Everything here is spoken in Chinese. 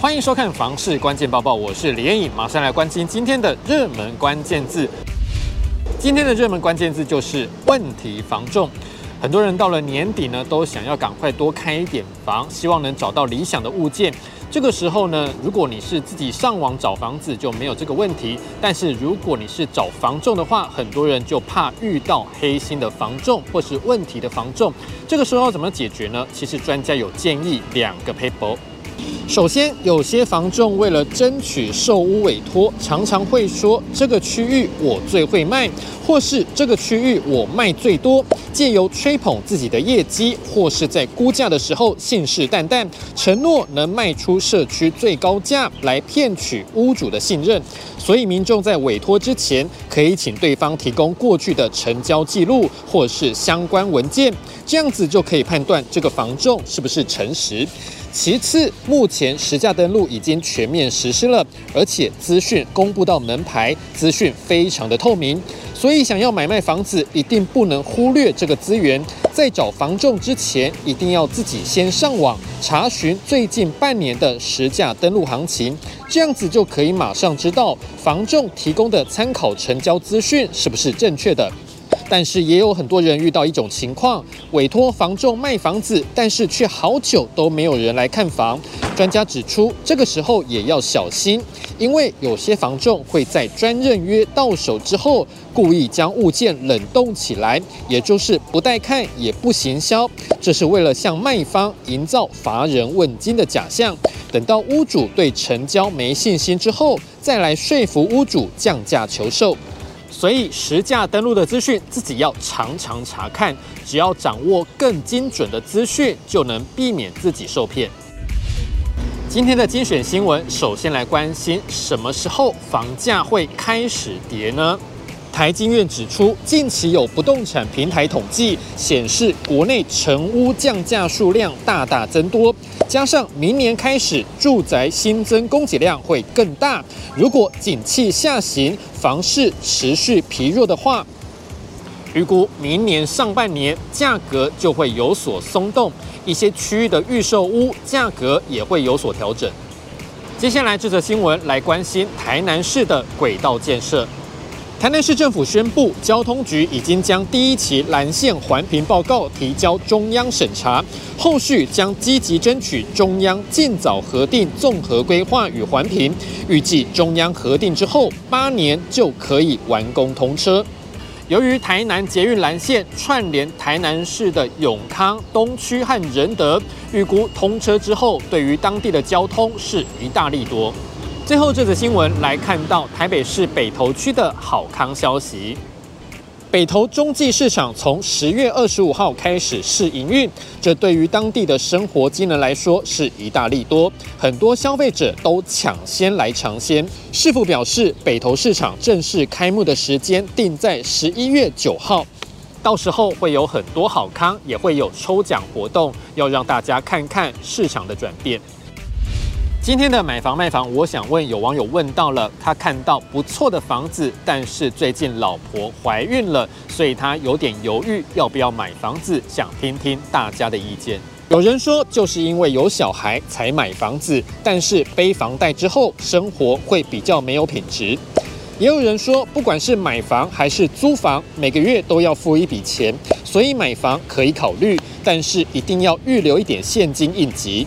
欢迎收看《房市关键报报》，我是李彦颖，马上来关心今天的热门关键字。今天的热门关键字就是问题房仲。很多人到了年底呢，都想要赶快多开一点房，希望能找到理想的物件。这个时候呢，如果你是自己上网找房子，就没有这个问题。但是如果你是找房仲的话，很多人就怕遇到黑心的房仲或是问题的房仲。这个时候要怎么解决呢？其实专家有建议两个 paper。首先，有些房仲为了争取售屋委托，常常会说这个区域我最会卖，或是这个区域我卖最多，借由吹捧自己的业绩，或是在估价的时候信誓旦旦，承诺能卖出社区最高价，来骗取屋主的信任。所以，民众在委托之前，可以请对方提供过去的成交记录或是相关文件，这样子就可以判断这个房仲是不是诚实。其次，目前实价登录已经全面实施了，而且资讯公布到门牌，资讯非常的透明，所以想要买卖房子，一定不能忽略这个资源。在找房仲之前，一定要自己先上网查询最近半年的实价登录行情，这样子就可以马上知道房仲提供的参考成交资讯是不是正确的。但是也有很多人遇到一种情况，委托房仲卖房子，但是却好久都没有人来看房。专家指出，这个时候也要小心，因为有些房仲会在专任约到手之后，故意将物件冷冻起来，也就是不带看也不行销，这是为了向卖方营造乏人问津的假象。等到屋主对成交没信心之后，再来说服屋主降价求售。所以实价登录的资讯自己要常常查看，只要掌握更精准的资讯，就能避免自己受骗。今天的精选新闻，首先来关心什么时候房价会开始跌呢？台经院指出，近期有不动产平台统计显示，国内成屋降价数量大大增多，加上明年开始住宅新增供给量会更大，如果景气下行，房市持续疲弱的话，预估明年上半年价格就会有所松动，一些区域的预售屋价格也会有所调整。接下来这则新闻来关心台南市的轨道建设。台南市政府宣布，交通局已经将第一期蓝线环评报告提交中央审查，后续将积极争取中央尽早核定综合规划与环评，预计中央核定之后八年就可以完工通车。由于台南捷运蓝线串联台南市的永康、东区和仁德，预估通车之后，对于当地的交通是一大利多。最后这则新闻来看到台北市北投区的好康消息，北投中继市场从十月二十五号开始试营运，这对于当地的生活机能来说是一大利多，很多消费者都抢先来尝鲜。市府表示，北投市场正式开幕的时间定在十一月九号，到时候会有很多好康，也会有抽奖活动，要让大家看看市场的转变。今天的买房卖房，我想问有网友问到了，他看到不错的房子，但是最近老婆怀孕了，所以他有点犹豫要不要买房子，想听听大家的意见。有人说就是因为有小孩才买房子，但是背房贷之后生活会比较没有品质。也有人说，不管是买房还是租房，每个月都要付一笔钱，所以买房可以考虑，但是一定要预留一点现金应急。